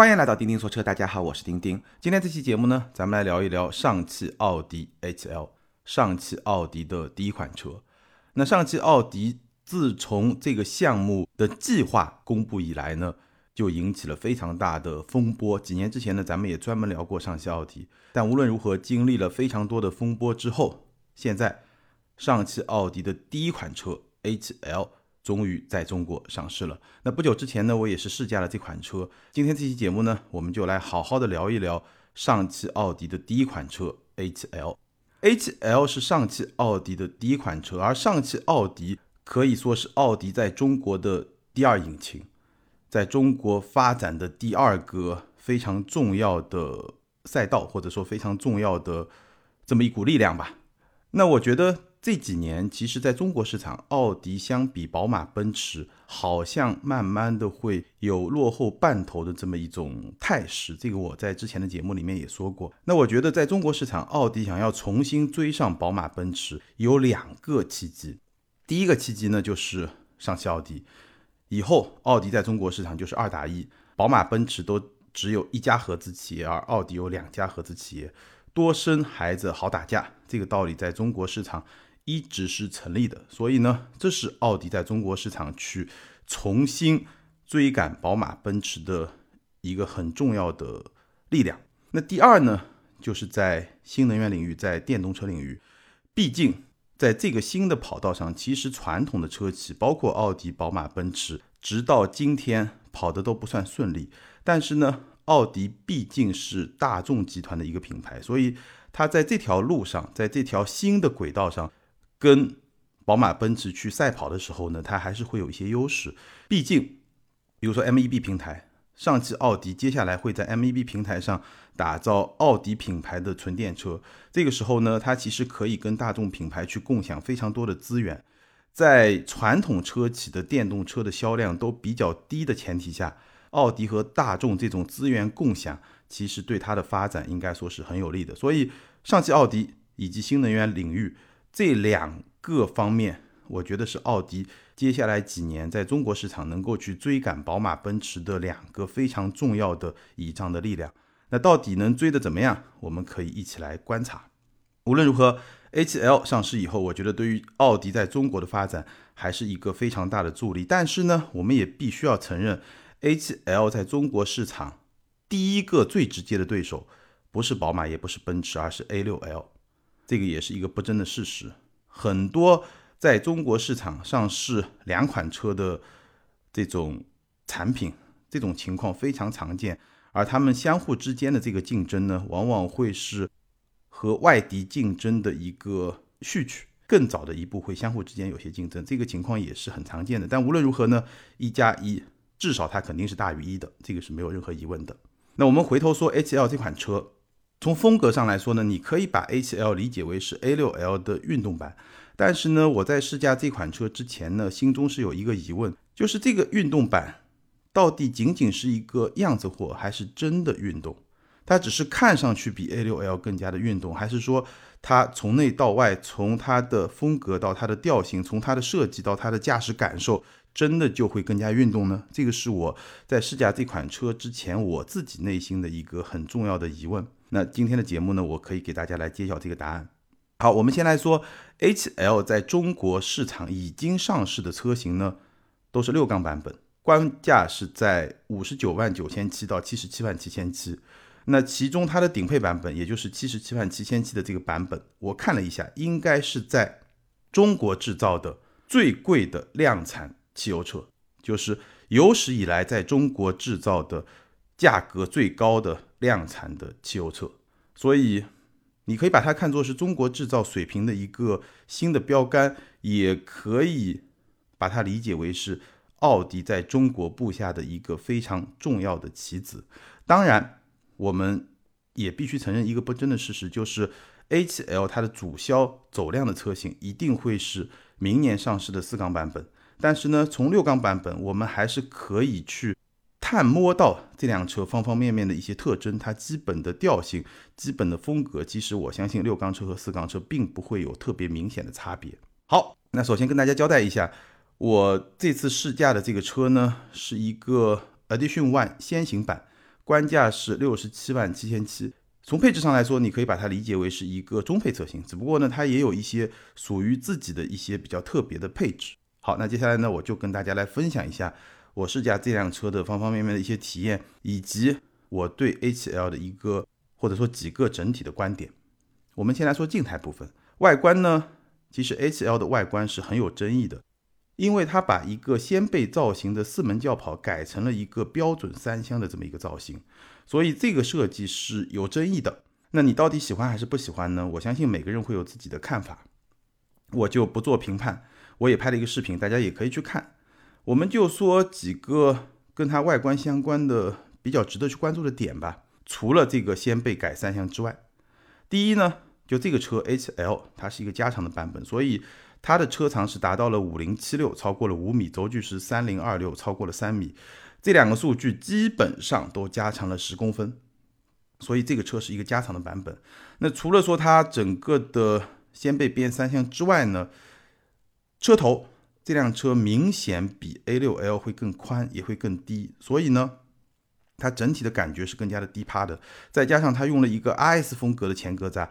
欢迎来到钉钉说车，大家好，我是钉钉。今天这期节目呢，咱们来聊一聊上汽奥迪 HL，上汽奥迪的第一款车。那上汽奥迪自从这个项目的计划公布以来呢，就引起了非常大的风波。几年之前呢，咱们也专门聊过上汽奥迪。但无论如何，经历了非常多的风波之后，现在上汽奥迪的第一款车 HL。终于在中国上市了。那不久之前呢，我也是试驾了这款车。今天这期节目呢，我们就来好好的聊一聊上汽奥迪的第一款车 A7L。A7L 是上汽奥迪的第一款车，而上汽奥迪可以说是奥迪在中国的第二引擎，在中国发展的第二个非常重要的赛道，或者说非常重要的这么一股力量吧。那我觉得。这几年，其实在中国市场，奥迪相比宝马、奔驰，好像慢慢的会有落后半头的这么一种态势。这个我在之前的节目里面也说过。那我觉得，在中国市场，奥迪想要重新追上宝马、奔驰，有两个契机。第一个契机呢，就是上汽奥迪，以后奥迪在中国市场就是二打一，宝马、奔驰都只有一家合资企业，而奥迪有两家合资企业，多生孩子好打架，这个道理在中国市场。一直是成立的，所以呢，这是奥迪在中国市场去重新追赶宝马、奔驰的一个很重要的力量。那第二呢，就是在新能源领域，在电动车领域，毕竟在这个新的跑道上，其实传统的车企，包括奥迪、宝马、奔驰，直到今天跑的都不算顺利。但是呢，奥迪毕竟是大众集团的一个品牌，所以它在这条路上，在这条新的轨道上。跟宝马、奔驰去赛跑的时候呢，它还是会有一些优势。毕竟，比如说 MEB 平台，上汽奥迪接下来会在 MEB 平台上打造奥迪品牌的纯电车。这个时候呢，它其实可以跟大众品牌去共享非常多的资源。在传统车企的电动车的销量都比较低的前提下，奥迪和大众这种资源共享，其实对它的发展应该说是很有利的。所以，上汽奥迪以及新能源领域。这两个方面，我觉得是奥迪接下来几年在中国市场能够去追赶宝马、奔驰的两个非常重要的倚仗的力量。那到底能追得怎么样？我们可以一起来观察。无论如何，A7L 上市以后，我觉得对于奥迪在中国的发展还是一个非常大的助力。但是呢，我们也必须要承认，A7L 在中国市场第一个最直接的对手不是宝马，也不是奔驰，而是 A6L。这个也是一个不争的事实。很多在中国市场上市两款车的这种产品，这种情况非常常见。而他们相互之间的这个竞争呢，往往会是和外敌竞争的一个序曲。更早的一步会相互之间有些竞争，这个情况也是很常见的。但无论如何呢，一加一至少它肯定是大于一的，这个是没有任何疑问的。那我们回头说 H L 这款车。从风格上来说呢，你可以把 A7L 理解为是 A6L 的运动版。但是呢，我在试驾这款车之前呢，心中是有一个疑问，就是这个运动版到底仅仅是一个样子货，还是真的运动？它只是看上去比 A6L 更加的运动，还是说它从内到外，从它的风格到它的调性，从它的设计到它的驾驶感受，真的就会更加运动呢？这个是我在试驾这款车之前我自己内心的一个很重要的疑问。那今天的节目呢，我可以给大家来揭晓这个答案。好，我们先来说，H L 在中国市场已经上市的车型呢，都是六缸版本，官价是在五十九万九千七到七十七万七千七。那其中它的顶配版本，也就是七十七万七千七的这个版本，我看了一下，应该是在中国制造的最贵的量产汽油车，就是有史以来在中国制造的价格最高的。量产的汽油车，所以你可以把它看作是中国制造水平的一个新的标杆，也可以把它理解为是奥迪在中国布下的一个非常重要的棋子。当然，我们也必须承认一个不争的事实，就是 A7L 它的主销走量的车型一定会是明年上市的四缸版本。但是呢，从六缸版本，我们还是可以去。探摸到这辆车方方面面的一些特征，它基本的调性、基本的风格，其实我相信六缸车和四缸车并不会有特别明显的差别。好，那首先跟大家交代一下，我这次试驾的这个车呢，是一个 Edition One 先行版，官价是六十七万七千七。从配置上来说，你可以把它理解为是一个中配车型，只不过呢，它也有一些属于自己的一些比较特别的配置。好，那接下来呢，我就跟大家来分享一下我试驾这辆车的方方面面的一些体验，以及我对 H L 的一个或者说几个整体的观点。我们先来说静态部分，外观呢，其实 H L 的外观是很有争议的。因为它把一个掀背造型的四门轿跑改成了一个标准三厢的这么一个造型，所以这个设计是有争议的。那你到底喜欢还是不喜欢呢？我相信每个人会有自己的看法，我就不做评判。我也拍了一个视频，大家也可以去看。我们就说几个跟它外观相关的比较值得去关注的点吧。除了这个掀背改三厢之外，第一呢，就这个车 H-L 它是一个加长的版本，所以。它的车长是达到了五零七六，超过了五米；轴距是三零二六，超过了三米。这两个数据基本上都加长了十公分，所以这个车是一个加长的版本。那除了说它整个的掀背变三厢之外呢，车头这辆车明显比 A 六 L 会更宽，也会更低，所以呢，它整体的感觉是更加的低趴的。再加上它用了一个 RS 风格的前格栅。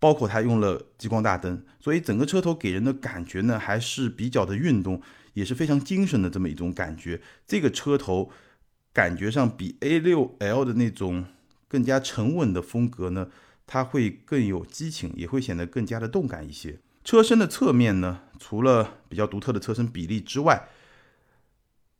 包括它用了激光大灯，所以整个车头给人的感觉呢还是比较的运动，也是非常精神的这么一种感觉。这个车头感觉上比 A6L 的那种更加沉稳的风格呢，它会更有激情，也会显得更加的动感一些。车身的侧面呢，除了比较独特的车身比例之外，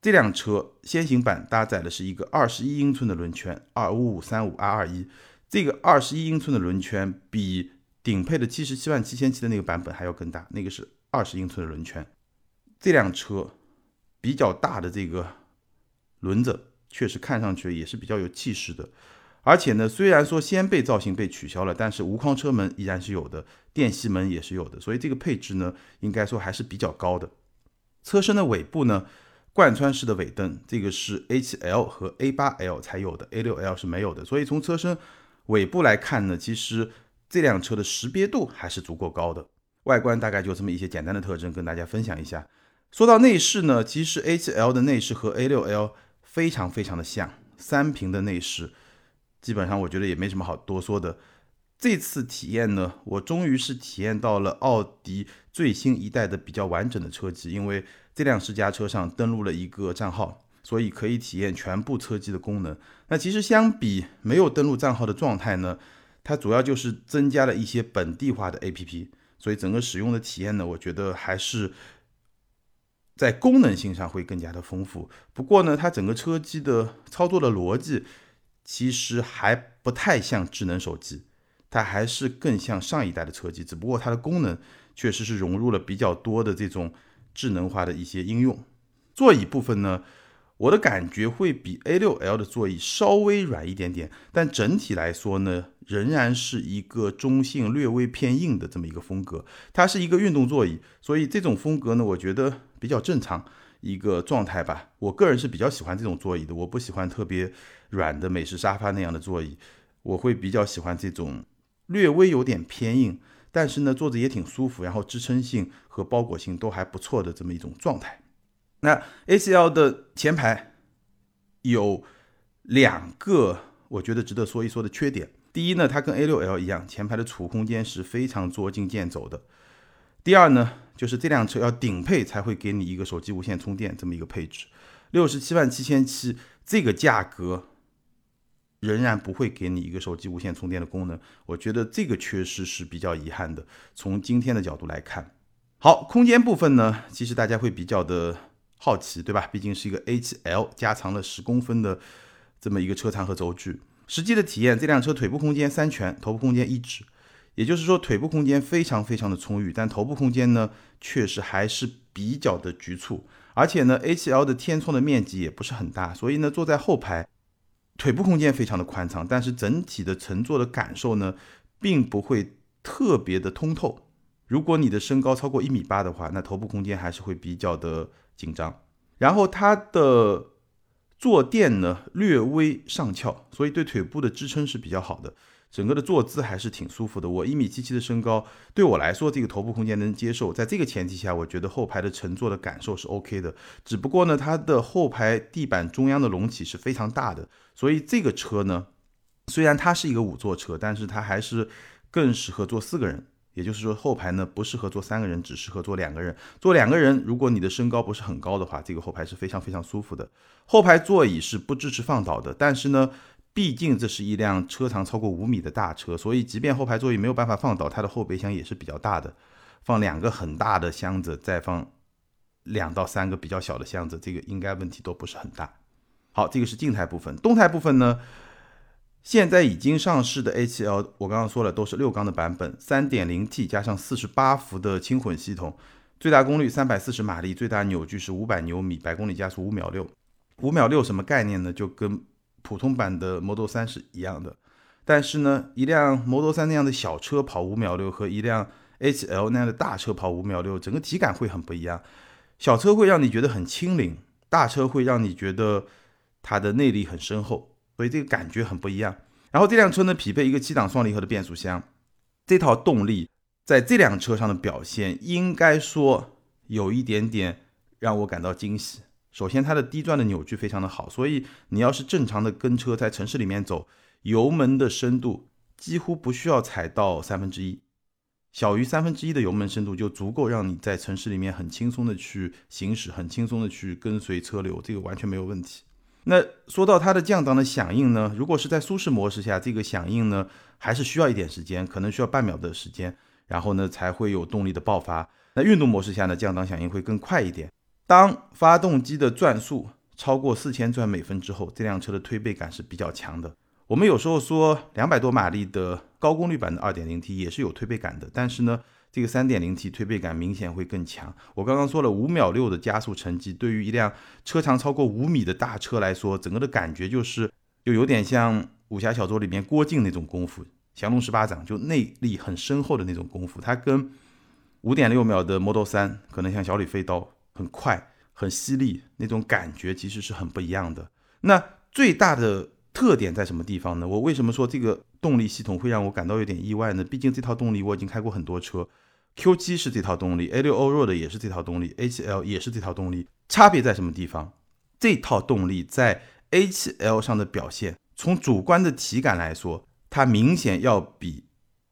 这辆车先行版搭载的是一个二十一英寸的轮圈，二五五三五 R 二一。这个二十一英寸的轮圈比顶配的七十七万七千七的那个版本还要更大，那个是二十英寸的轮圈。这辆车比较大的这个轮子，确实看上去也是比较有气势的。而且呢，虽然说掀背造型被取消了，但是无框车门依然是有的，电吸门也是有的，所以这个配置呢，应该说还是比较高的。车身的尾部呢，贯穿式的尾灯，这个是 A7L 和 A8L 才有的，A6L 是没有的。所以从车身尾部来看呢，其实。这辆车的识别度还是足够高的，外观大概就这么一些简单的特征跟大家分享一下。说到内饰呢，其实 A7L 的内饰和 A6L 非常非常的像，三屏的内饰，基本上我觉得也没什么好多说的。这次体验呢，我终于是体验到了奥迪最新一代的比较完整的车机，因为这辆试驾车上登录了一个账号，所以可以体验全部车机的功能。那其实相比没有登录账号的状态呢？它主要就是增加了一些本地化的 APP，所以整个使用的体验呢，我觉得还是在功能性上会更加的丰富。不过呢，它整个车机的操作的逻辑其实还不太像智能手机，它还是更像上一代的车机，只不过它的功能确实是融入了比较多的这种智能化的一些应用。座椅部分呢？我的感觉会比 A6L 的座椅稍微软一点点，但整体来说呢，仍然是一个中性、略微偏硬的这么一个风格。它是一个运动座椅，所以这种风格呢，我觉得比较正常一个状态吧。我个人是比较喜欢这种座椅的，我不喜欢特别软的美式沙发那样的座椅，我会比较喜欢这种略微有点偏硬，但是呢，坐着也挺舒服，然后支撑性和包裹性都还不错的这么一种状态。那 A7L 的前排有两个我觉得值得说一说的缺点。第一呢，它跟 A6L 一样，前排的储物空间是非常捉襟见肘的。第二呢，就是这辆车要顶配才会给你一个手机无线充电这么一个配置，六十七万七千七这个价格仍然不会给你一个手机无线充电的功能。我觉得这个缺失是比较遗憾的。从今天的角度来看，好，空间部分呢，其实大家会比较的。好奇对吧？毕竟是一个 A7L 加长了十公分的这么一个车长和轴距。实际的体验，这辆车腿部空间三拳，头部空间一指，也就是说腿部空间非常非常的充裕，但头部空间呢确实还是比较的局促。而且呢，A7L 的天窗的面积也不是很大，所以呢坐在后排，腿部空间非常的宽敞，但是整体的乘坐的感受呢并不会特别的通透。如果你的身高超过一米八的话，那头部空间还是会比较的。紧张，然后它的坐垫呢略微上翘，所以对腿部的支撑是比较好的。整个的坐姿还是挺舒服的。我一米七七的身高，对我来说这个头部空间能接受。在这个前提下，我觉得后排的乘坐的感受是 OK 的。只不过呢，它的后排地板中央的隆起是非常大的，所以这个车呢，虽然它是一个五座车，但是它还是更适合坐四个人。也就是说，后排呢不适合坐三个人，只适合坐两个人。坐两个人，如果你的身高不是很高的话，这个后排是非常非常舒服的。后排座椅是不支持放倒的，但是呢，毕竟这是一辆车长超过五米的大车，所以即便后排座椅没有办法放倒，它的后备箱也是比较大的，放两个很大的箱子，再放两到三个比较小的箱子，这个应该问题都不是很大。好，这个是静态部分，动态部分呢？现在已经上市的 A7L，我刚刚说了都是六缸的版本，3.0T 加上48伏的轻混系统，最大功率340马力，最大扭矩是500牛米，百公里加速5秒六。5秒六什么概念呢？就跟普通版的 Model 3是一样的。但是呢，一辆 Model 3那样的小车跑5秒六和一辆 H L 那样的大车跑5秒六，整个体感会很不一样。小车会让你觉得很轻灵，大车会让你觉得它的内力很深厚。所以这个感觉很不一样。然后这辆车呢，匹配一个七档双离合的变速箱，这套动力在这辆车上的表现，应该说有一点点让我感到惊喜。首先，它的低转的扭矩非常的好，所以你要是正常的跟车在城市里面走，油门的深度几乎不需要踩到三分之一，小于三分之一的油门深度就足够让你在城市里面很轻松的去行驶，很轻松的去跟随车流，这个完全没有问题。那说到它的降档的响应呢？如果是在舒适模式下，这个响应呢还是需要一点时间，可能需要半秒的时间，然后呢才会有动力的爆发。那运动模式下呢，降档响应会更快一点。当发动机的转速超过四千转每分之后，这辆车的推背感是比较强的。我们有时候说两百多马力的高功率版的 2.0T 也是有推背感的，但是呢。这个 3.0T 推背感明显会更强。我刚刚说了五秒六的加速成绩，对于一辆车长超过五米的大车来说，整个的感觉就是就有点像武侠小说里面郭靖那种功夫，降龙十八掌，就内力很深厚的那种功夫。它跟5.6秒的 Model 3可能像小李飞刀，很快很犀利，那种感觉其实是很不一样的。那最大的特点在什么地方呢？我为什么说这个动力系统会让我感到有点意外呢？毕竟这套动力我已经开过很多车。Q7 是这套动力，A6 Allroad 也是这套动力，A7L 也是这套动力，差别在什么地方？这套动力在 A7L 上的表现，从主观的体感来说，它明显要比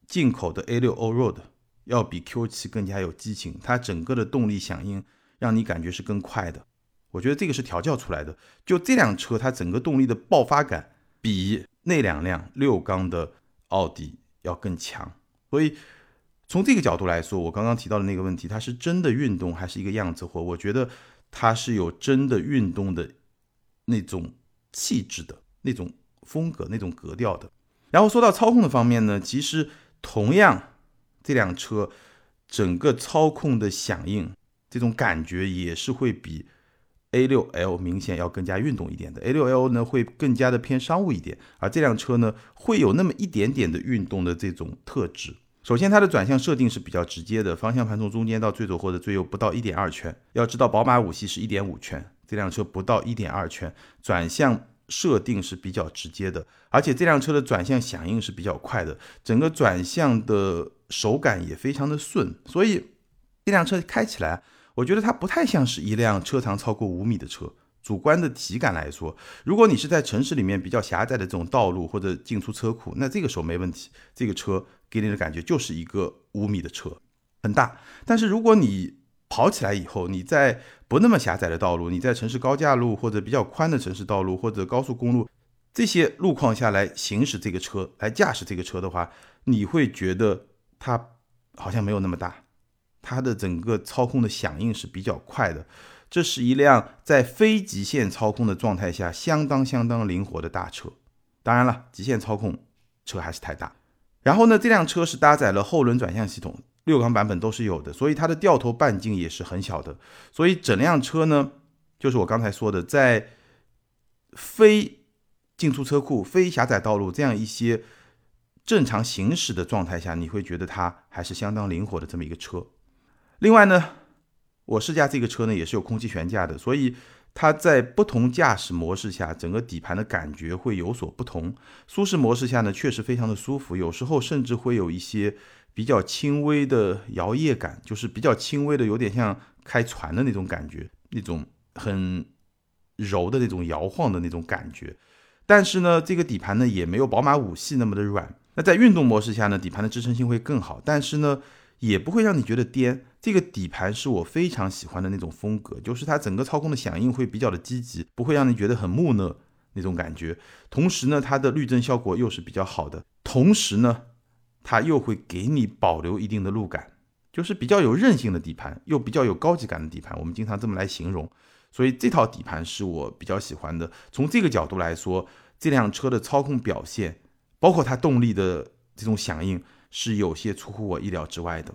进口的 A6 Allroad 要比 Q7 更加有激情，它整个的动力响应让你感觉是更快的。我觉得这个是调教出来的。就这辆车，它整个动力的爆发感比那两辆六缸的奥迪要更强，所以。从这个角度来说，我刚刚提到的那个问题，它是真的运动还是一个样子货？我觉得它是有真的运动的那种气质的那种风格、那种格调的。然后说到操控的方面呢，其实同样这辆车整个操控的响应这种感觉也是会比 A6L 明显要更加运动一点的。A6L 呢会更加的偏商务一点，而这辆车呢会有那么一点点的运动的这种特质。首先，它的转向设定是比较直接的，方向盘从中间到最左或者最右不到一点二圈。要知道，宝马五系是一点五圈，这辆车不到一点二圈，转向设定是比较直接的，而且这辆车的转向响应是比较快的，整个转向的手感也非常的顺，所以这辆车开起来，我觉得它不太像是一辆车长超过五米的车。主观的体感来说，如果你是在城市里面比较狭窄的这种道路或者进出车库，那这个时候没问题，这个车给你的感觉就是一个五米的车，很大。但是如果你跑起来以后，你在不那么狭窄的道路，你在城市高架路或者比较宽的城市道路或者高速公路这些路况下来行驶这个车，来驾驶这个车的话，你会觉得它好像没有那么大，它的整个操控的响应是比较快的。这是一辆在非极限操控的状态下相当相当灵活的大车。当然了，极限操控车还是太大。然后呢，这辆车是搭载了后轮转向系统，六缸版本都是有的，所以它的掉头半径也是很小的。所以整辆车呢，就是我刚才说的，在非进出车库、非狭窄道路这样一些正常行驶的状态下，你会觉得它还是相当灵活的这么一个车。另外呢。我试驾这个车呢，也是有空气悬架的，所以它在不同驾驶模式下，整个底盘的感觉会有所不同。舒适模式下呢，确实非常的舒服，有时候甚至会有一些比较轻微的摇曳感，就是比较轻微的，有点像开船的那种感觉，那种很柔的那种摇晃的那种感觉。但是呢，这个底盘呢也没有宝马五系那么的软。那在运动模式下呢，底盘的支撑性会更好，但是呢，也不会让你觉得颠。这个底盘是我非常喜欢的那种风格，就是它整个操控的响应会比较的积极，不会让你觉得很木讷那种感觉。同时呢，它的滤震效果又是比较好的，同时呢，它又会给你保留一定的路感，就是比较有韧性的底盘，又比较有高级感的底盘，我们经常这么来形容。所以这套底盘是我比较喜欢的。从这个角度来说，这辆车的操控表现，包括它动力的这种响应，是有些出乎我意料之外的。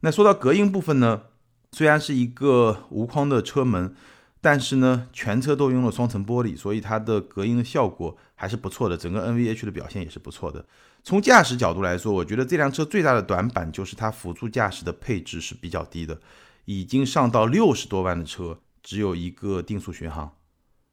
那说到隔音部分呢，虽然是一个无框的车门，但是呢，全车都用了双层玻璃，所以它的隔音的效果还是不错的，整个 NVH 的表现也是不错的。从驾驶角度来说，我觉得这辆车最大的短板就是它辅助驾驶的配置是比较低的，已经上到六十多万的车只有一个定速巡航，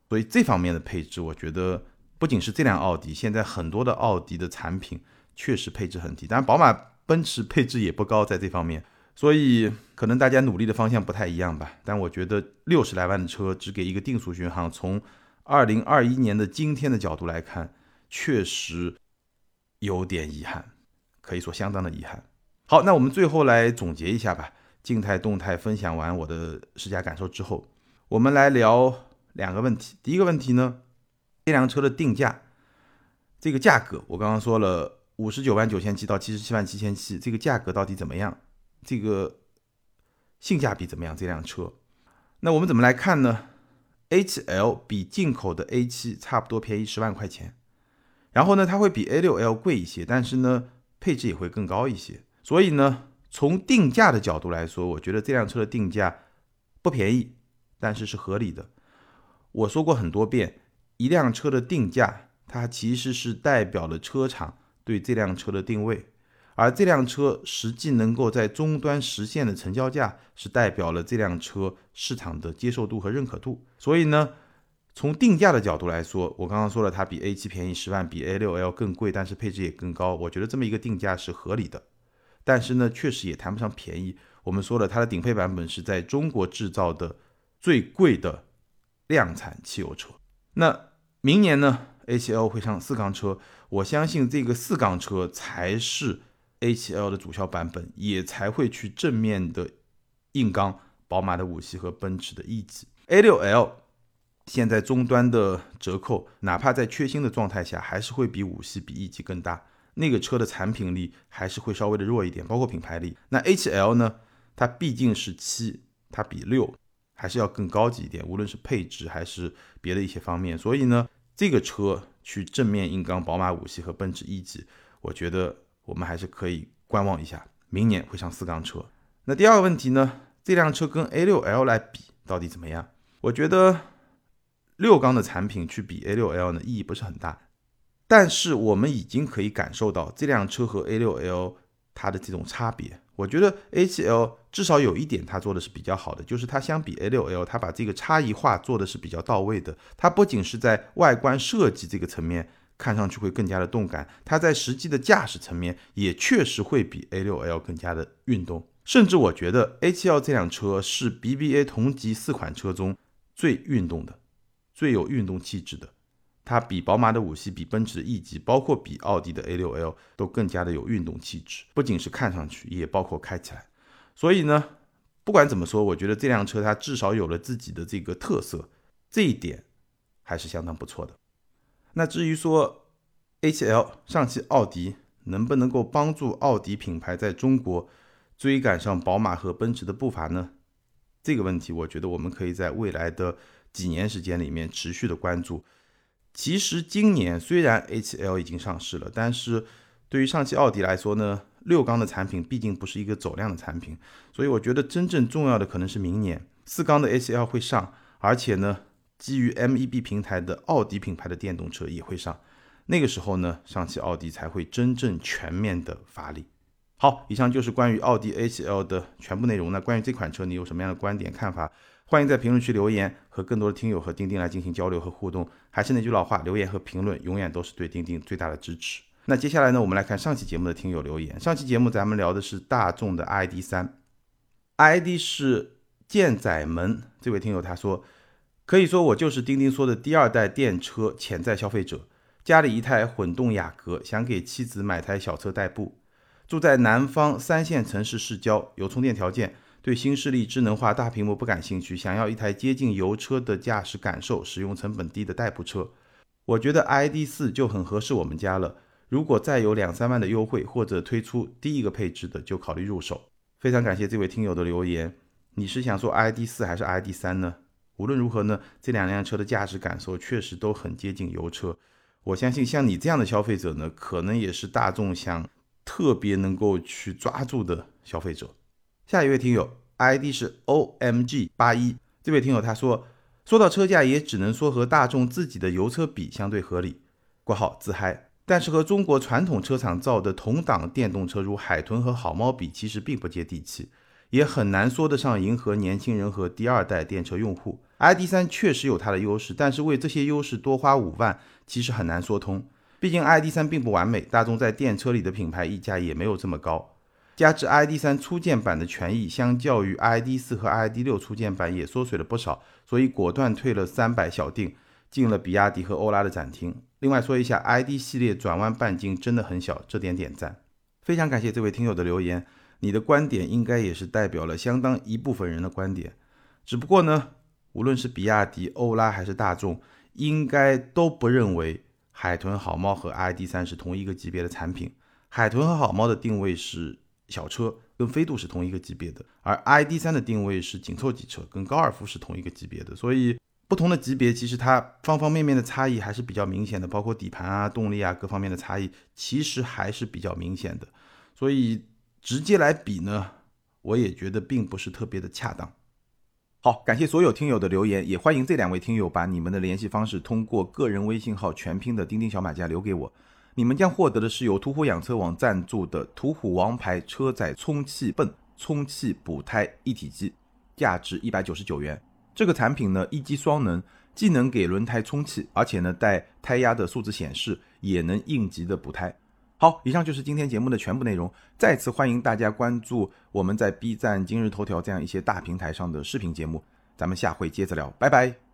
所以这方面的配置，我觉得不仅是这辆奥迪，现在很多的奥迪的产品确实配置很低，当然宝马、奔驰配置也不高在这方面。所以可能大家努力的方向不太一样吧，但我觉得六十来万的车只给一个定速巡航，从二零二一年的今天的角度来看，确实有点遗憾，可以说相当的遗憾。好，那我们最后来总结一下吧。静态、动态分享完我的试驾感受之后，我们来聊两个问题。第一个问题呢，这辆车的定价，这个价格我刚刚说了，五十九万九千七到七十七万七千七，这个价格到底怎么样？这个性价比怎么样？这辆车，那我们怎么来看呢？H-L 比进口的 A7 差不多便宜十万块钱，然后呢，它会比 A6L 贵一些，但是呢，配置也会更高一些。所以呢，从定价的角度来说，我觉得这辆车的定价不便宜，但是是合理的。我说过很多遍，一辆车的定价，它其实是代表了车厂对这辆车的定位。而这辆车实际能够在终端实现的成交价，是代表了这辆车市场的接受度和认可度。所以呢，从定价的角度来说，我刚刚说了，它比 A 七便宜十万，比 A 六 L 更贵，但是配置也更高。我觉得这么一个定价是合理的。但是呢，确实也谈不上便宜。我们说了，它的顶配版本是在中国制造的最贵的量产汽油车。那明年呢，A7L 会上四缸车，我相信这个四缸车才是。A7L 的主销版本也才会去正面的硬刚宝马的五系和奔驰的 E 级。A6L 现在终端的折扣，哪怕在缺芯的状态下，还是会比五系比 E 级更大。那个车的产品力还是会稍微的弱一点，包括品牌力。那 A7L 呢？它毕竟是七，它比六还是要更高级一点，无论是配置还是别的一些方面。所以呢，这个车去正面硬刚宝马五系和奔驰 E 级，我觉得。我们还是可以观望一下，明年会上四缸车。那第二个问题呢？这辆车跟 A6L 来比到底怎么样？我觉得六缸的产品去比 A6L 呢意义不是很大。但是我们已经可以感受到这辆车和 A6L 它的这种差别。我觉得 A7L 至少有一点它做的是比较好的，就是它相比 A6L，它把这个差异化做的是比较到位的。它不仅是在外观设计这个层面。看上去会更加的动感，它在实际的驾驶层面也确实会比 A6L 更加的运动，甚至我觉得 A7L 这辆车是 BBA 同级四款车中最运动的、最有运动气质的。它比宝马的五系、比奔驰的 E 级，包括比奥迪的 A6L 都更加的有运动气质，不仅是看上去，也包括开起来。所以呢，不管怎么说，我觉得这辆车它至少有了自己的这个特色，这一点还是相当不错的。那至于说，A7L 上汽奥迪能不能够帮助奥迪品牌在中国追赶上宝马和奔驰的步伐呢？这个问题，我觉得我们可以在未来的几年时间里面持续的关注。其实今年虽然 A7L 已经上市了，但是对于上汽奥迪来说呢，六缸的产品毕竟不是一个走量的产品，所以我觉得真正重要的可能是明年四缸的 A7L 会上，而且呢。基于 MEB 平台的奥迪品牌的电动车也会上，那个时候呢，上汽奥迪才会真正全面的发力。好，以上就是关于奥迪 A7L 的全部内容。那关于这款车，你有什么样的观点看法？欢迎在评论区留言，和更多的听友和钉钉来进行交流和互动。还是那句老话，留言和评论永远都是对钉钉最大的支持。那接下来呢，我们来看上期节目的听友留言。上期节目咱们聊的是大众的 ID 三，ID 是舰仔门这位听友他说，可以说我就是钉钉说的第二代电车潜在消费者，家里一台混动雅阁，想给妻子买台小车代步，住在南方三线城市市郊，有充电条件，对新势力智能化大屏幕不感兴趣，想要一台接近油车的驾驶感受，使用成本低的代步车。我觉得 ID 四就很合适我们家了。如果再有两三万的优惠，或者推出低一个配置的，就考虑入手。非常感谢这位听友的留言。你是想说 ID 四还是 ID 三呢？无论如何呢，这两辆车的驾驶感受确实都很接近油车。我相信像你这样的消费者呢，可能也是大众想特别能够去抓住的消费者。下一位听友 ID 是 OMG 八一，这位听友他说，说到车价，也只能说和大众自己的油车比相对合理。括号自嗨。但是和中国传统车厂造的同档电动车如海豚和好猫比，其实并不接地气，也很难说得上迎合年轻人和第二代电车用户。ID.3 确实有它的优势，但是为这些优势多花五万，其实很难说通。毕竟 ID.3 并不完美，大众在电车里的品牌溢价也没有这么高。加之 ID.3 初见版的权益，相较于 ID.4 和 ID.6 初见版也缩水了不少，所以果断退了三百小定。进了比亚迪和欧拉的展厅。另外说一下，ID 系列转弯半径真的很小，这点点赞。非常感谢这位听友的留言，你的观点应该也是代表了相当一部分人的观点。只不过呢，无论是比亚迪、欧拉还是大众，应该都不认为海豚、好猫和 ID.3 是同一个级别的产品。海豚和好猫的定位是小车，跟飞度是同一个级别的，而 ID.3 的定位是紧凑级车，跟高尔夫是同一个级别的，所以。不同的级别，其实它方方面面的差异还是比较明显的，包括底盘啊、动力啊各方面的差异，其实还是比较明显的。所以直接来比呢，我也觉得并不是特别的恰当。好，感谢所有听友的留言，也欢迎这两位听友把你们的联系方式通过个人微信号全拼的钉钉小马甲留给我，你们将获得的是由途虎养车网赞助的途虎王牌车载充气泵充气补胎一体机，价值一百九十九元。这个产品呢，一机双能，既能给轮胎充气，而且呢带胎压的数字显示，也能应急的补胎。好，以上就是今天节目的全部内容。再次欢迎大家关注我们在 B 站、今日头条这样一些大平台上的视频节目。咱们下回接着聊，拜拜。